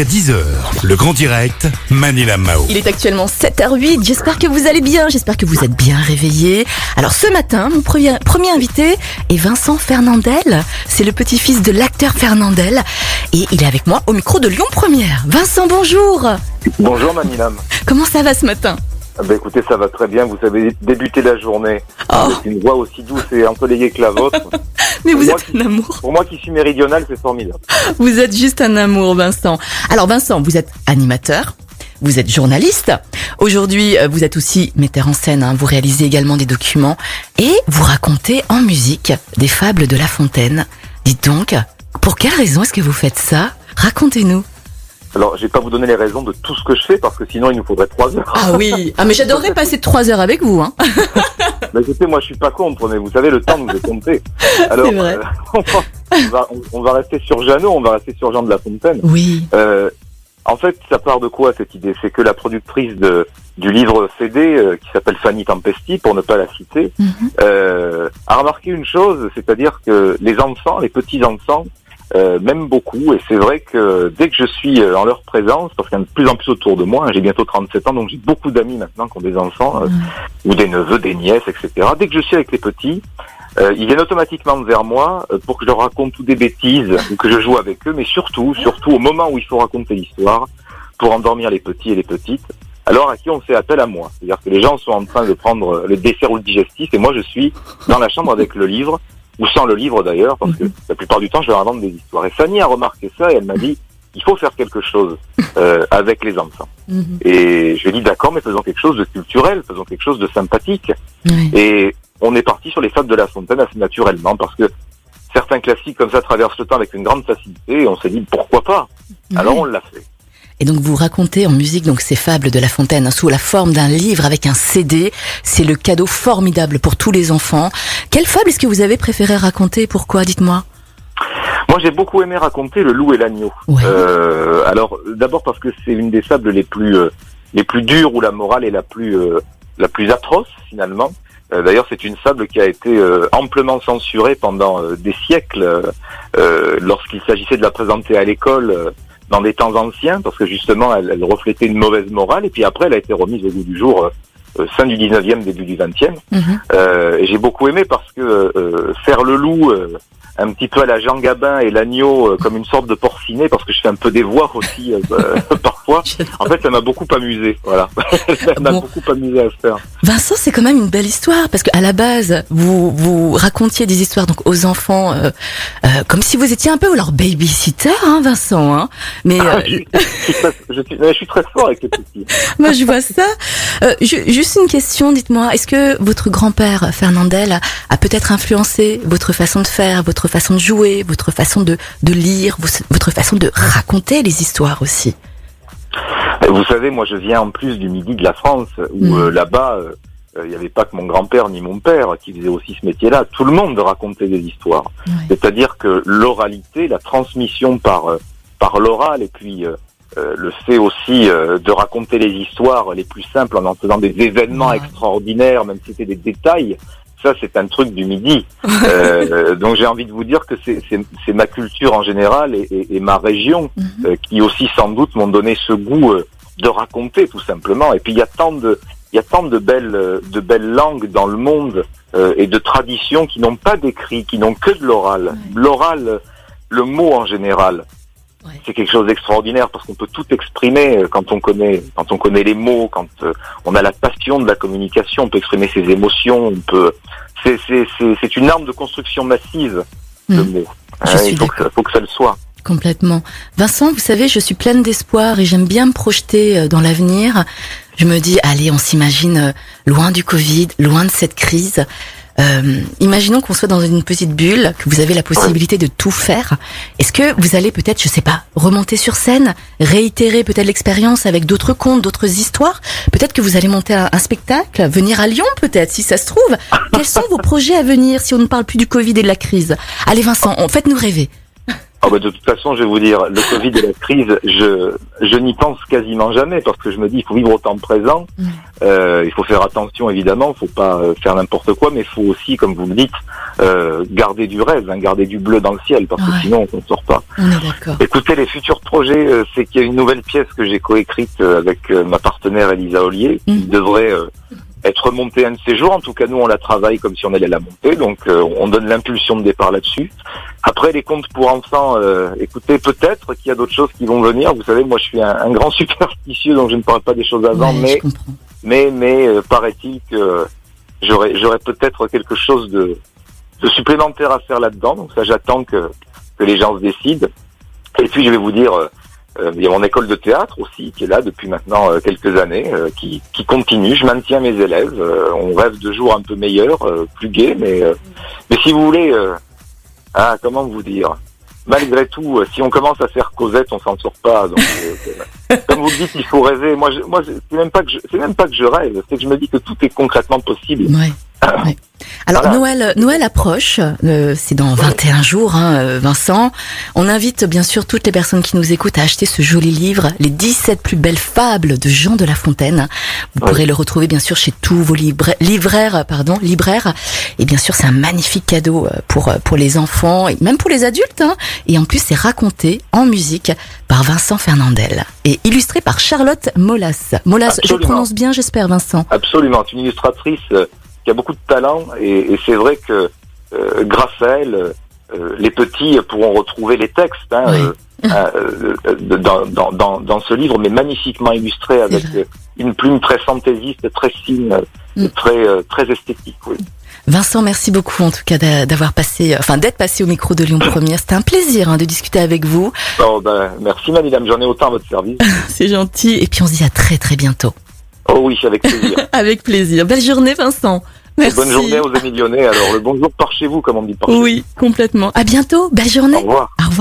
jusqu'à 10h. Le grand direct, Manila Mao. Il est actuellement 7h08. J'espère que vous allez bien. J'espère que vous êtes bien réveillés. Alors ce matin, mon premier, premier invité est Vincent Fernandel. C'est le petit-fils de l'acteur Fernandel. Et il est avec moi au micro de Lyon Première. Vincent, bonjour. Bonjour Manilam. Comment ça va ce matin? Bah écoutez, ça va très bien. Vous avez débuté la journée Oh, avec une voix aussi douce et ensoleillée que la vôtre. mais vous êtes un amour. Pour moi qui suis méridional, c'est formidable. Vous êtes juste un amour, Vincent. Alors Vincent, vous êtes animateur. Vous êtes journaliste. Aujourd'hui, euh, vous êtes aussi metteur en scène. hein. Vous réalisez également des documents et vous racontez en musique des fables de La Fontaine. Dites donc, pour quelle raison est-ce que vous faites ça? Racontez-nous. Alors, je vais pas vous donner les raisons de tout ce que je fais parce que sinon il nous faudrait trois heures. Ah oui. Ah mais j'adorerais passer trois heures avec vous. Hein. Mais écoutez, moi je suis pas contre, mais vous savez, le temps nous est compté. Alors, C'est vrai. euh, on, va, on va- on va rester sur Jeannot, on va rester sur Jean de la Fontaine. Oui. Euh, en fait, ça part de quoi cette idée? C'est que la productrice de, du livre CD, euh, qui s'appelle Fanny Tempesti, pour ne pas la citer, euh, a remarqué une chose, c'est-à-dire que les enfants, les petits-enfants, euh, m'aiment beaucoup. Et c'est vrai que dès que je suis euh, en leur présence, parce qu'il y en a de plus en plus autour de moi, hein, j'ai bientôt 37 ans, donc j'ai beaucoup d'amis maintenant qui ont des enfants, euh, ou des neveux, des nièces, etc. Dès que je suis avec les petits, euh, ils viennent automatiquement vers moi euh, pour que je leur raconte toutes des bêtises ou que je joue avec eux, mais surtout, surtout au moment où il faut raconter l'histoire, pour endormir les petits et les petites. Alors à qui on fait appel à moi C'est-à-dire que les gens sont en train de prendre le dessert ou le digestif et moi je suis dans la chambre avec le livre ou sans le livre d'ailleurs parce que la plupart du temps je leur invente des histoires. Et Fanny a remarqué ça et elle m'a dit il faut faire quelque chose euh, avec les enfants. Mhm. Et je lui ai dit d'accord mais faisons quelque chose de culturel, faisons quelque chose de sympathique. Et on est parti sur les fables de La Fontaine assez naturellement parce que certains classiques comme ça traversent le temps avec une grande facilité et on s'est dit pourquoi pas? Alors on l'a fait. Et donc vous racontez en musique donc ces fables de La Fontaine hein, sous la forme d'un livre avec un CD. C'est le cadeau formidable pour tous les enfants. Quelle fable est-ce que vous avez préféré raconter? Pourquoi? Dites-moi. Moi j'ai beaucoup aimé raconter Le loup et l'agneau. Ouais. Euh, alors d'abord parce que c'est une des fables les plus euh, les plus dures où la morale est la plus euh, la plus atroce finalement. Euh, D'ailleurs c'est une fable qui a été euh, amplement censurée pendant euh, des siècles lorsqu'il s'agissait de la présenter à l'école dans des temps anciens parce que justement elle, reflétait une mauvaise morale et puis après elle a été remise au goût du jour euh, fin du 19e début du 20e. Mhm. Euh, et j'ai beaucoup aimé parce que euh, faire le loup euh, un petit peu à la Jean Gabin et l'agneau euh, comme une sorte de porcinet parce que je fais un peu des voix aussi euh, euh, parfois. En fait, ça m'a beaucoup amusé. Voilà, ça m'a Bon. beaucoup amusé à se faire. Vincent, c'est quand même une belle histoire parce qu'à la base, vous vous racontiez des histoires donc aux enfants euh, euh, comme si vous étiez un peu leur babysitter, hein, Vincent. Hein Mais Ah, euh, je, suis, je suis très, je, suis, je suis très fort avec les petits. moi, je vois ça. Euh, juste une question, dites-moi, est-ce que votre grand-père Fernandel a, peut-être influencé votre façon de faire, votre façon de jouer, votre façon de, de lire, votre façon de raconter les histoires aussi? Euh, Vous savez, moi, je viens en plus du midi de la France où Mm. euh, là-bas. euh, euh, il n'y avait pas que mon grand-père ni mon père qui faisaient aussi ce métier-là. Tout le monde racontait des histoires. C'est-à-dire que l'oralité, la transmission par euh, par l'oral et puis euh, euh, le fait aussi euh, de raconter les histoires les plus simples en en faisant des événements Ouais. extraordinaires, même si c'était des détails, ça c'est un truc du midi. Euh, donc j'ai envie de vous dire que c'est ma culture en général et, et- et ma région Mhm. euh, qui aussi sans doute m'ont donné ce goût euh, de raconter tout simplement. Et puis il y a tant de il y a tant de belles euh, de belles langues dans le monde euh, et de traditions qui n'ont pas d'écrit, qui n'ont que de l'oral. L'oral, euh, le mot en général, Ouais. c'est quelque chose d'extraordinaire parce qu'on peut tout exprimer euh, quand on connaît quand on connaît les mots, quand euh, on a la passion de la communication, on peut exprimer ses émotions, on peut c'est c'est c'est c'est une arme de construction massive le Mm. mot. Je Hein, suis il faut que, ça- faut que ça le soit. Complètement. Vincent, vous savez, je suis pleine d'espoir et j'aime bien me projeter euh, dans l'avenir. Je me dis, allez, on s'imagine loin du Covid, loin de cette crise. Euh, imaginons qu'on soit dans une petite bulle, que vous avez la possibilité de tout faire. Est-ce que vous allez peut-être, je sais pas, remonter sur scène, réitérer peut-être l'expérience avec d'autres contes, d'autres histoires? Peut-être que vous allez monter un, un spectacle, venir à Lyon peut-être, si ça se trouve. Quels sont vos projets à venir si on ne parle plus du Covid et de la crise? Allez Vincent, faites-nous rêver. Ah bah de toute façon, je vais vous dire, le Covid et la crise, je, je n'y pense quasiment jamais parce que je me dis, il faut vivre au temps présent. Mm. Euh, il faut faire attention, évidemment. Il faut pas euh, faire n'importe quoi, mais il faut aussi, comme vous le dites, euh, garder du rêve, hein, garder du bleu dans le ciel parce que Ouais. sinon, on ne sort pas. On est d'accord. Écoutez, les futurs projets, euh, c'est qu'il y a une nouvelle pièce que j'ai coécrite euh, avec euh, ma partenaire Elisa Ollier, qui Mhm. devrait euh, être montée un de ces jours. En tout cas, nous, on la travaille comme si on allait la monter, donc euh, on donne l'impulsion de départ là-dessus. Après, les contes pour enfants, euh, écoutez, peut-être qu'il y a d'autres choses qui vont venir. Vous savez, moi, je suis un, un grand superstitieux, donc je ne parle pas des choses avant, Ouais, mais mais mais euh, paraît-il que j'aurais j'aurais peut-être quelque chose de, de supplémentaire à faire là-dedans. Donc ça, j'attends que que les gens se décident. Et puis je vais vous dire, euh, il y a mon école de théâtre aussi qui est là depuis maintenant euh, quelques années, euh, qui qui continue. Je maintiens mes élèves. Euh, on rêve de jours un peu meilleurs, euh, plus gais, mais euh, mais si vous voulez, euh, ah comment vous dire? Malgré tout, euh, si on commence à faire Cosette, on s'en sort pas. Donc, euh, comme vous le dites, il faut rêver. Moi, je, moi, c'est même pas que je, c'est même pas que je rêve, c'est que je me dis que tout est concrètement possible. Ouais. ouais. Alors Voilà. Noël, Noël approche, euh, c'est dans 21 jours, hein, euh, Vincent. On invite bien sûr toutes les personnes qui nous écoutent à acheter ce joli livre, les 17 plus belles fables de Jean de La Fontaine. Vous Oui. pourrez le retrouver bien sûr chez tous vos libra- livraires, pardon, libraires. Et bien sûr, c'est un magnifique cadeau euh, pour euh, pour les enfants et même pour les adultes. hein. Et en plus, c'est raconté en musique par Vincent Fernandel et illustré par Charlotte Molas. Molas, je prononce bien, j'espère, Vincent? Absolument, une illustratrice euh, qui a beaucoup de talent et, et c'est vrai que euh, grâce à elle, euh, les petits pourront retrouver les textes hein, Oui. euh, euh, dans, dans, dans, dans ce livre, mais magnifiquement illustré avec une plume très fantaisiste, très fine, Mm. très très esthétique. Oui. Vincent, merci beaucoup en tout cas d'a- d'avoir passé, enfin d'être passé au micro de Lyon Première. C'était un plaisir hein, de discuter avec vous. Oh, ben, merci Manidam, j'en ai autant à votre service. C'est gentil. Et puis on se dit à très très bientôt. Oh oui, avec plaisir. Avec plaisir. Belle journée, Vincent. Merci. Bonne journée aux amis lyonnais. Alors le bonjour par chez vous, comme on dit par chez Oui, complètement. À bientôt. Belle vous. journée. Au revoir. Au revoir.